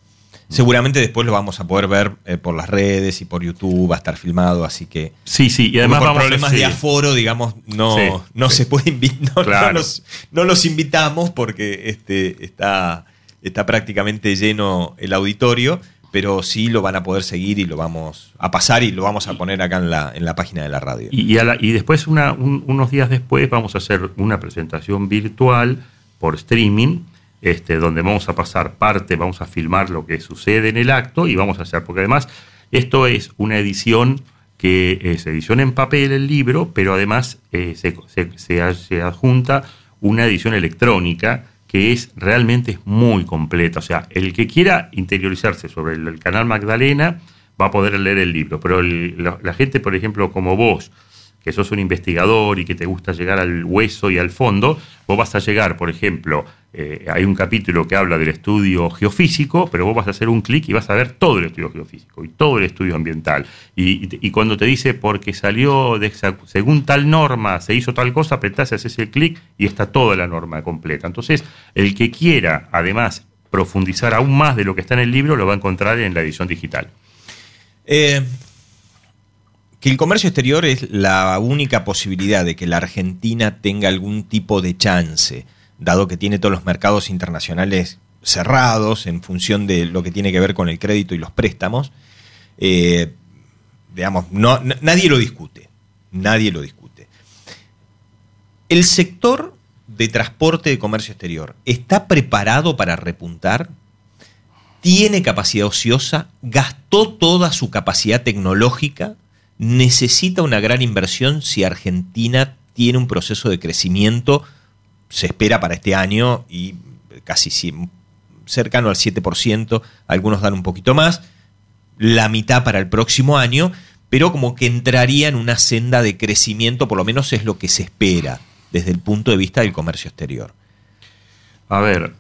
Seguramente después lo vamos a poder ver eh, por las redes y por YouTube, va a estar filmado, así que... Sí, sí, y además por vamos a- problemas sí. de aforo, digamos, no, Sí, no sí. se puede invitar, no, Claro. no los, no los invitamos porque este, está, está prácticamente lleno el auditorio, pero sí lo van a poder seguir y lo vamos a pasar y lo vamos a poner acá en la, en la página de la radio. Y, y a la- y después, una- un- unos días después, vamos a hacer una presentación virtual por streaming este, donde vamos a pasar parte, vamos a filmar lo que sucede en el acto y vamos a hacer, porque además esto es una edición que es edición en papel el libro, pero además eh, se, se- adjunta una edición electrónica que es realmente muy completa. O sea, el que quiera interiorizarse sobre el, canal Magdalena va a poder leer el libro, pero el- la gente, por ejemplo, como vos, que sos un investigador y que te gusta llegar al hueso y al fondo, vos vas a llegar, por ejemplo, eh, hay un capítulo que habla del estudio geofísico, pero vos vas a hacer un clic y vas a ver todo el estudio geofísico y todo el estudio ambiental. Y, cuando te dice, porque salió de según tal norma, se hizo tal cosa, apretás, haces el clic y está toda la norma completa. Entonces, el que quiera, además, profundizar aún más de lo que está en el libro, lo va a encontrar en la edición digital. Eh, que el comercio exterior es la única posibilidad de que la Argentina tenga algún tipo de chance, dado que tiene todos los mercados internacionales cerrados en función de lo que tiene que ver con el crédito y los préstamos. Eh, nadie lo discute. Nadie lo discute. ¿El sector de transporte de comercio exterior está preparado para repuntar? ¿Tiene capacidad ociosa? ¿Gastó toda su capacidad tecnológica? ¿Necesita una gran inversión si Argentina tiene un proceso de crecimiento? Se espera para este año y casi cercano al 7%, algunos dan un poquito más, la mitad para el próximo año, pero como que entraría en una senda de crecimiento, por lo menos es lo que se espera desde el punto de vista del comercio exterior. A ver,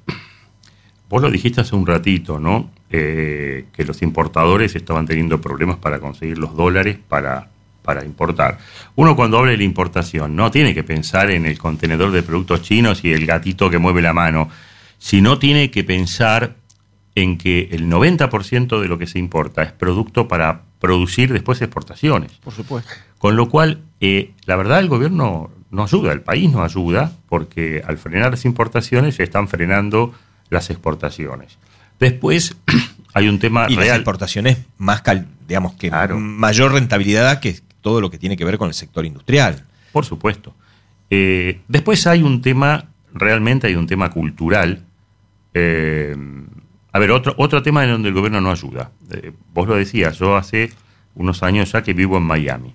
vos lo dijiste hace un ratito, ¿no? Eh, que los importadores estaban teniendo problemas para conseguir los dólares para, para importar. Uno cuando habla de la importación no tiene que pensar en el contenedor de productos chinos y el gatito que mueve la mano, sino tiene que pensar en que el 90% de lo que se importa es producto para producir después exportaciones. Por supuesto. Con lo cual, eh, la verdad, el gobierno no ayuda, el país no ayuda, porque al frenar las importaciones se están frenando las exportaciones. Después hay un tema y las real. exportaciones más, cal- digamos que mayor rentabilidad que todo lo que tiene que ver con el sector industrial. Por supuesto. Eh, después hay un tema, realmente hay un tema cultural. Eh, a ver, otro, otro tema en donde el gobierno no ayuda. Eh, vos lo decías, yo hace unos años ya que vivo en Miami.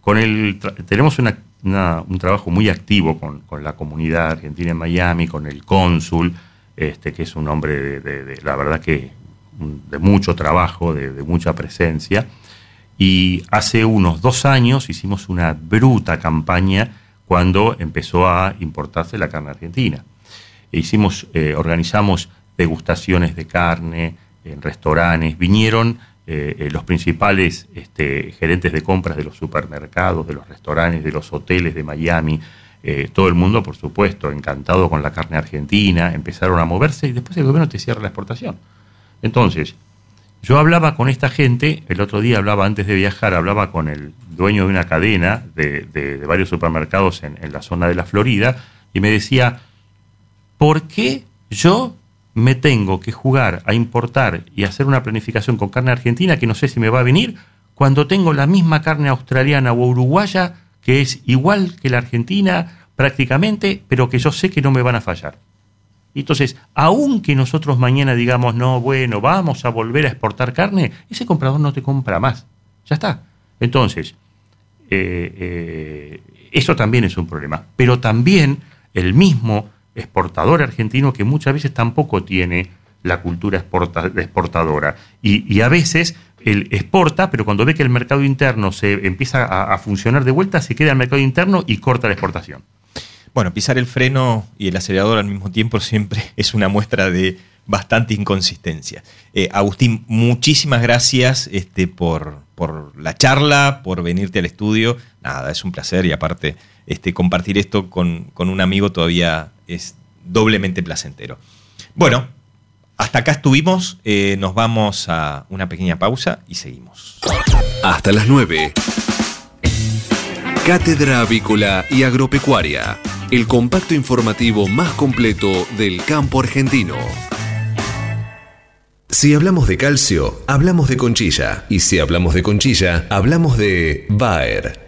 Con el tenemos una- una- un trabajo muy activo con, con la comunidad argentina en Miami, con el cónsul, este, que es un hombre de, de- de- la verdad que de mucho trabajo, de, de mucha presencia. Y hace unos dos años hicimos una bruta campaña cuando empezó a importarse la carne argentina. E hicimos, eh, organizamos degustaciones de carne en restaurantes, vinieron eh, eh, los principales este, gerentes de compras de los supermercados, de los restaurantes, de los hoteles de Miami, eh, todo el mundo, por supuesto, encantado con la carne argentina, empezaron a moverse y después el gobierno te cierra la exportación. Entonces, yo hablaba con esta gente, el otro día hablaba antes de viajar, hablaba con el dueño de una cadena de, varios supermercados en, en la zona de la Florida y me decía, ¿por qué yo me tengo que jugar a importar y hacer una planificación con carne argentina que no sé si me va a venir cuando tengo la misma carne australiana o uruguaya que es igual que la argentina prácticamente, pero que yo sé que no me van a fallar? Entonces, aunque nosotros mañana digamos, no, bueno, vamos a volver a exportar carne, ese comprador no te compra más. Ya está. Entonces, eh, eh, eso también es un problema. Pero también el mismo exportador argentino que muchas veces tampoco tiene la cultura exporta- exportadora. Y, a veces él exporta, pero cuando ve que el mercado interno se empieza a, funcionar de vuelta, se queda el mercado interno y corta la exportación. Bueno, pisar el freno y el acelerador al mismo tiempo siempre es una muestra de bastante inconsistencia. Eh, Agustín, muchísimas gracias este, por, por la charla, por venirte al estudio. Nada, es un placer y aparte este, compartir esto con, con un amigo todavía es doblemente placentero. Bueno, hasta acá estuvimos, eh, nos vamos a una pequeña pausa y seguimos. Hasta las 9. Cátedra Avícola y Agropecuaria. El compacto informativo más completo del campo argentino. Si hablamos de calcio, hablamos de conchilla. Y si hablamos de conchilla, hablamos de Bayer.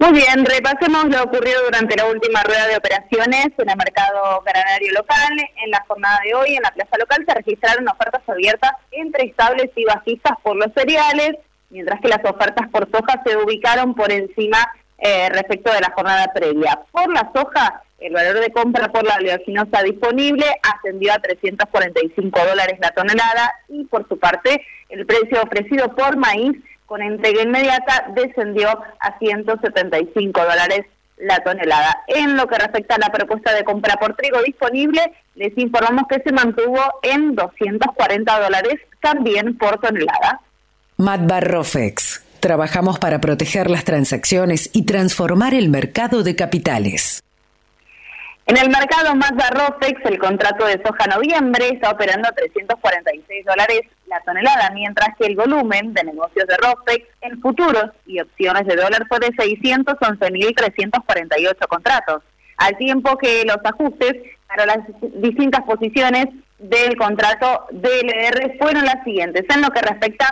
Muy bien, repasemos lo ocurrido durante la última rueda de operaciones en el mercado granario local. En la jornada de hoy, en la plaza local, se registraron ofertas abiertas entre estables y bajistas por los cereales, mientras que las ofertas por soja se ubicaron por encima eh, respecto de la jornada previa. Por la soja, el valor de compra por la oleaginosa disponible ascendió a 345 dólares la tonelada y por su parte el precio ofrecido por maíz con entrega inmediata descendió a 175 dólares la tonelada. En lo que respecta a la propuesta de compra por trigo disponible, les informamos que se mantuvo en 240 dólares también por tonelada. Matbarrofex. Trabajamos para proteger las transacciones y transformar el mercado de capitales. En el mercado Mazda Rofex, el contrato de soja noviembre está operando a 346 dólares la tonelada, mientras que el volumen de negocios de Rofex en futuros y opciones de dólar fue de 611.348 contratos, al tiempo que los ajustes para las distintas posiciones del contrato DLR fueron las siguientes. En lo que respecta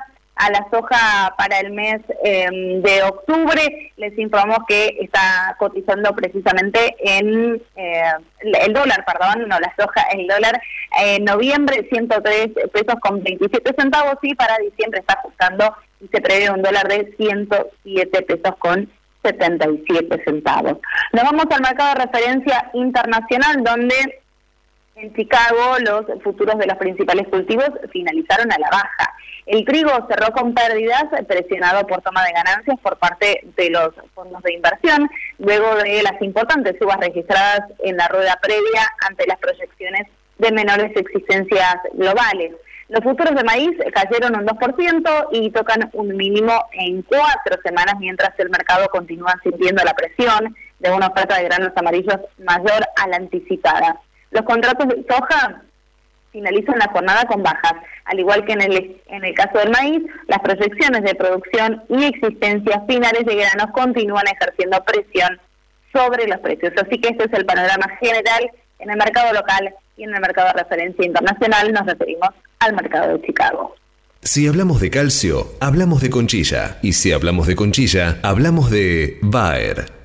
la soja para el mes em, de octubre. Les informamos que está cotizando precisamente en eh, el dólar, perdón, no la soja, el dólar en noviembre 103 pesos con 27 centavos y para diciembre está ajustando y se prevé un dólar de 107 pesos con 77 centavos. Nos vamos al mercado de referencia internacional donde en Chicago los futuros de los principales cultivos finalizaron a la baja. El trigo cerró con pérdidas, presionado por toma de ganancias por parte de los fondos de inversión, luego de las importantes subas registradas en la rueda previa ante las proyecciones de menores existencias globales. Los futuros de maíz cayeron un 2% y tocan un mínimo en cuatro semanas, mientras el mercado continúa sintiendo la presión de una oferta de granos amarillos mayor a la anticipada. Los contratos de soja finalizan la jornada con bajas. Al igual que en el, en el caso del maíz, las proyecciones de producción y existencias finales de granos continúan ejerciendo presión sobre los precios. Así que este es el panorama general en el mercado local y en el mercado de referencia internacional. Nos referimos al mercado de Chicago. Si hablamos de calcio, hablamos de conchilla. Y si hablamos de conchilla, hablamos de Bayer.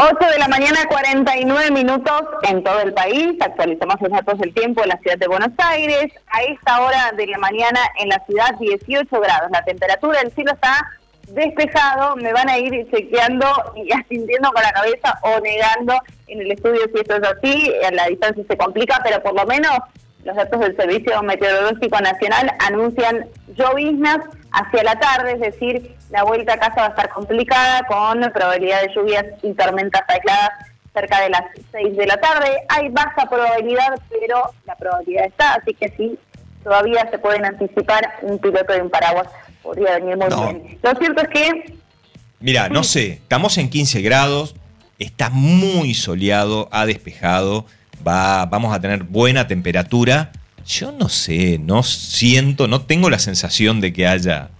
8 de la mañana, 49 minutos en todo el país. Actualizamos los datos del tiempo en la ciudad de Buenos Aires. A esta hora de la mañana en la ciudad 18 grados. La temperatura del cielo está despejado. Me van a ir chequeando y asintiendo con la cabeza o negando en el estudio si esto es así. A la distancia se complica, pero por lo menos los datos del Servicio Meteorológico Nacional anuncian lloviznas hacia la tarde, es decir, la vuelta a casa va a estar complicada con probabilidad de lluvias y tormentas aisladas cerca de las 6 de la tarde. Hay baja probabilidad, pero la probabilidad está, así que sí, todavía se pueden anticipar un piloto de un paraguas. Podría venir muy bien. Lo cierto es que... Mira, no sé, estamos en 15 grados, está muy soleado, ha despejado, va, vamos a tener buena temperatura. Yo no sé, no siento, no tengo la sensación de que haya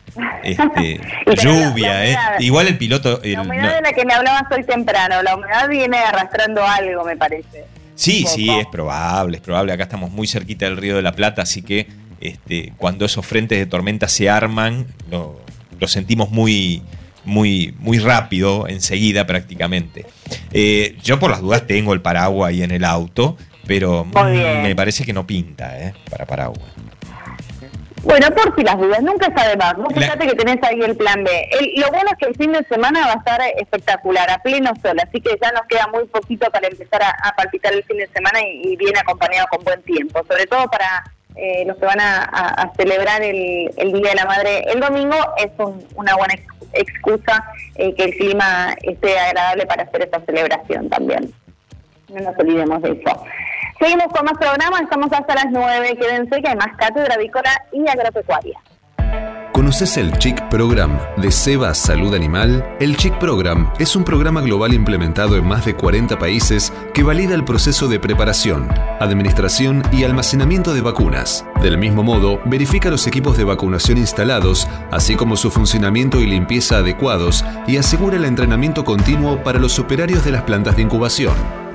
este, lluvia. eh. Igual el piloto... la humedad de la que me hablabas hoy temprano, la humedad viene arrastrando algo, me parece. Sí, sí, es probable, es probable. Acá estamos muy cerquita del Río de la Plata, así que este, cuando esos frentes de tormenta se arman, lo, lo sentimos muy, muy, muy rápido, enseguida prácticamente. Eh, yo por las dudas tengo el paraguas ahí en el auto, pero mm, bien. me parece que no pinta, ¿eh? Para Paraguay. Bueno, por si las dudas, nunca está de más. Vos fíjate que tenés ahí el plan B. El- lo bueno es que el fin de semana va a estar espectacular, a pleno sol, así que ya nos queda muy poquito para empezar a, a palpitar el fin de semana y, y viene acompañado con buen tiempo, sobre todo para eh, los que van a, a- a celebrar el, el Día de la Madre el domingo, es un- una buena ex- excusa eh, que el clima esté agradable para hacer esta celebración también. No nos olvidemos de eso. Seguimos con más programas, estamos hasta las 9. Quédense que hay más cátedra avícola y agropecuaria. ¿Conoces el Chic Program de Seba Salud Animal? El Chic Program es un programa global implementado en más de 40 países que valida el proceso de preparación, administración y almacenamiento de vacunas. Del mismo modo, verifica los equipos de vacunación instalados, así como su funcionamiento y limpieza adecuados y asegura el entrenamiento continuo para los operarios de las plantas de incubación.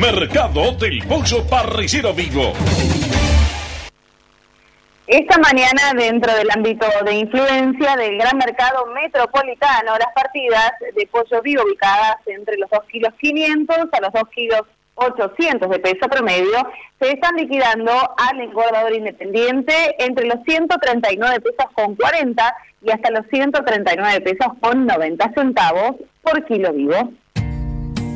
Mercado del Pollo Parricero Vivo. Esta mañana, dentro del ámbito de influencia del gran mercado metropolitano, las partidas de pollo vivo ubicadas entre los 2 kilos 500 a los 2 kilos 800 de peso promedio se están liquidando al engordador independiente entre los 139 pesos con 40 y hasta los 139 pesos con 90 centavos por kilo vivo.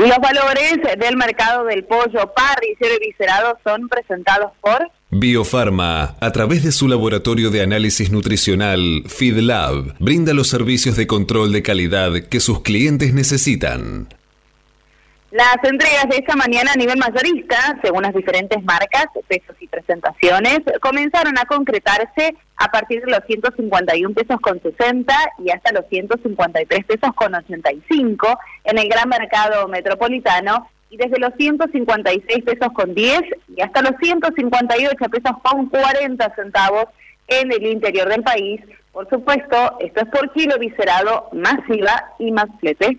Los valores del mercado del pollo parricero y viscerado son presentados por Biofarma, a través de su laboratorio de análisis nutricional FeedLab, brinda los servicios de control de calidad que sus clientes necesitan. Las entregas de esta mañana a nivel mayorista, según las diferentes marcas, pesos y presentaciones, comenzaron a concretarse a partir de los 151 pesos con 60 y hasta los 153 pesos con 85 en el gran mercado metropolitano y desde los 156 pesos con 10 y hasta los 158 pesos con 40 centavos en el interior del país. Por supuesto, esto es por kilo viscerado, masiva y más flete.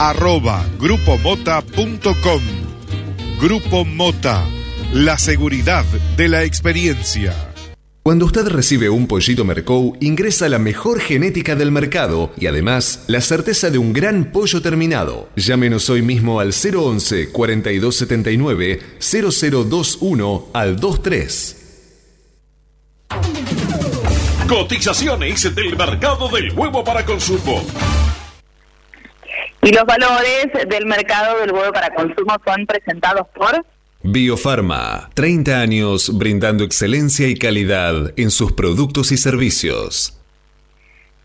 arroba grupomota.com. Grupo Mota, la seguridad de la experiencia. Cuando usted recibe un pollito Mercou, ingresa la mejor genética del mercado y además la certeza de un gran pollo terminado. Llámenos hoy mismo al 011 4279 0021 al 23. Cotizaciones del mercado del huevo para consumo. Y los valores del mercado del huevo para consumo son presentados por Biofarma, 30 años brindando excelencia y calidad en sus productos y servicios.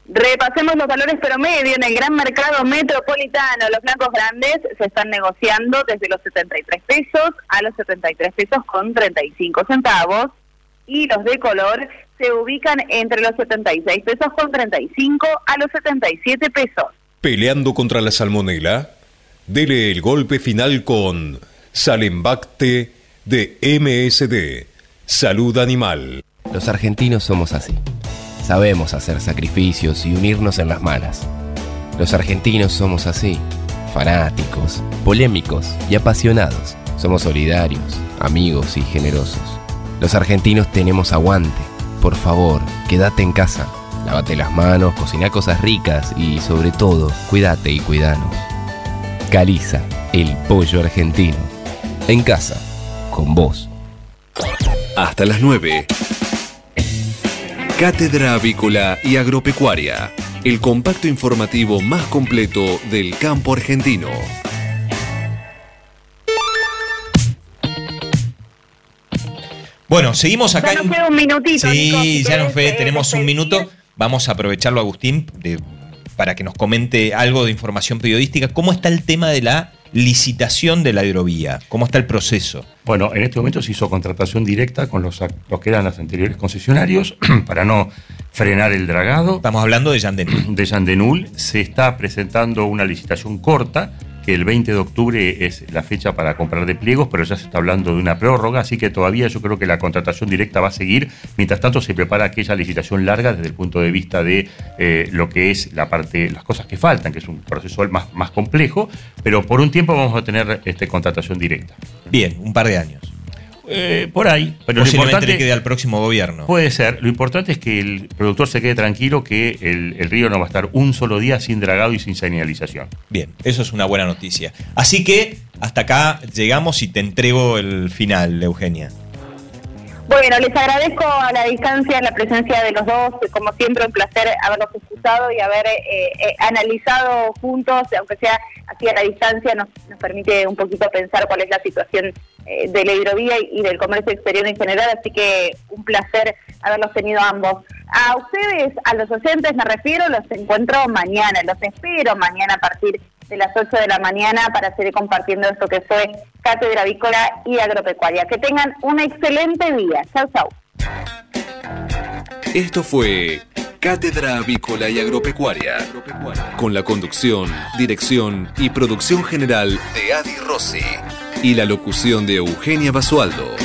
Repasemos los valores promedio en el gran mercado metropolitano. Los blancos grandes se están negociando desde los 73 pesos a los 73 pesos con 35 centavos y los de color se ubican entre los 76 pesos con 35 a los 77 pesos. Peleando contra la salmonela, dele el golpe final con Salembacte de MSD, Salud Animal. Los argentinos somos así. Sabemos hacer sacrificios y unirnos en las malas. Los argentinos somos así, fanáticos, polémicos y apasionados. Somos solidarios, amigos y generosos. Los argentinos tenemos aguante. Por favor, quédate en casa. Lávate las manos, cocina cosas ricas y sobre todo, cuídate y cuidanos. Caliza, el pollo argentino. En casa, con vos. Hasta las 9. Cátedra Avícola y Agropecuaria, el compacto informativo más completo del campo argentino. Bueno, seguimos acá. Ya en- nos queda un minutito. Sí, Nico, si ya nos fue, tenemos un minuto. Vamos a aprovecharlo, Agustín, de- para que nos comente algo de información periodística. ¿Cómo está el tema de la licitación de la hidrovía? ¿Cómo está el proceso? Bueno, en este momento se hizo contratación directa con los, los que eran los anteriores concesionarios para no frenar el dragado. Estamos hablando de Yandenul. De Yandenul. Se está presentando una licitación corta, que el 20 de octubre es la fecha para comprar de pliegos, pero ya se está hablando de una prórroga, así que todavía yo creo que la contratación directa va a seguir. Mientras tanto, se prepara aquella licitación larga desde el punto de vista de eh, lo que es la parte, las cosas que faltan, que es un proceso más, más complejo, pero por un tiempo vamos a tener este, contratación directa. Bien, un par de años. Eh, por ahí, pero lo Posiblemente importante le quede al próximo gobierno. Puede ser. Lo importante es que el productor se quede tranquilo que el, el río no va a estar un solo día sin dragado y sin señalización. Bien, eso es una buena noticia. Así que hasta acá llegamos y te entrego el final, Eugenia. Bueno, les agradezco a la distancia la presencia de los dos. Como siempre, un placer haberlos escuchado y haber eh, eh, analizado juntos, aunque sea así a la distancia, nos, permite un poquito pensar cuál es la situación eh, de la hidrovía y, del comercio exterior en general. Así que un placer haberlos tenido ambos. A ustedes, a los oyentes me refiero, los encuentro mañana, los espero mañana a partir de las 8 de la mañana para seguir compartiendo esto que fue Cátedra Avícola y Agropecuaria. Que tengan un excelente día. Chau, chau. Esto fue Cátedra Avícola y Agropecuaria. Con la conducción, dirección y producción general de Adi Rossi. Y la locución de Eugenia Basualdo.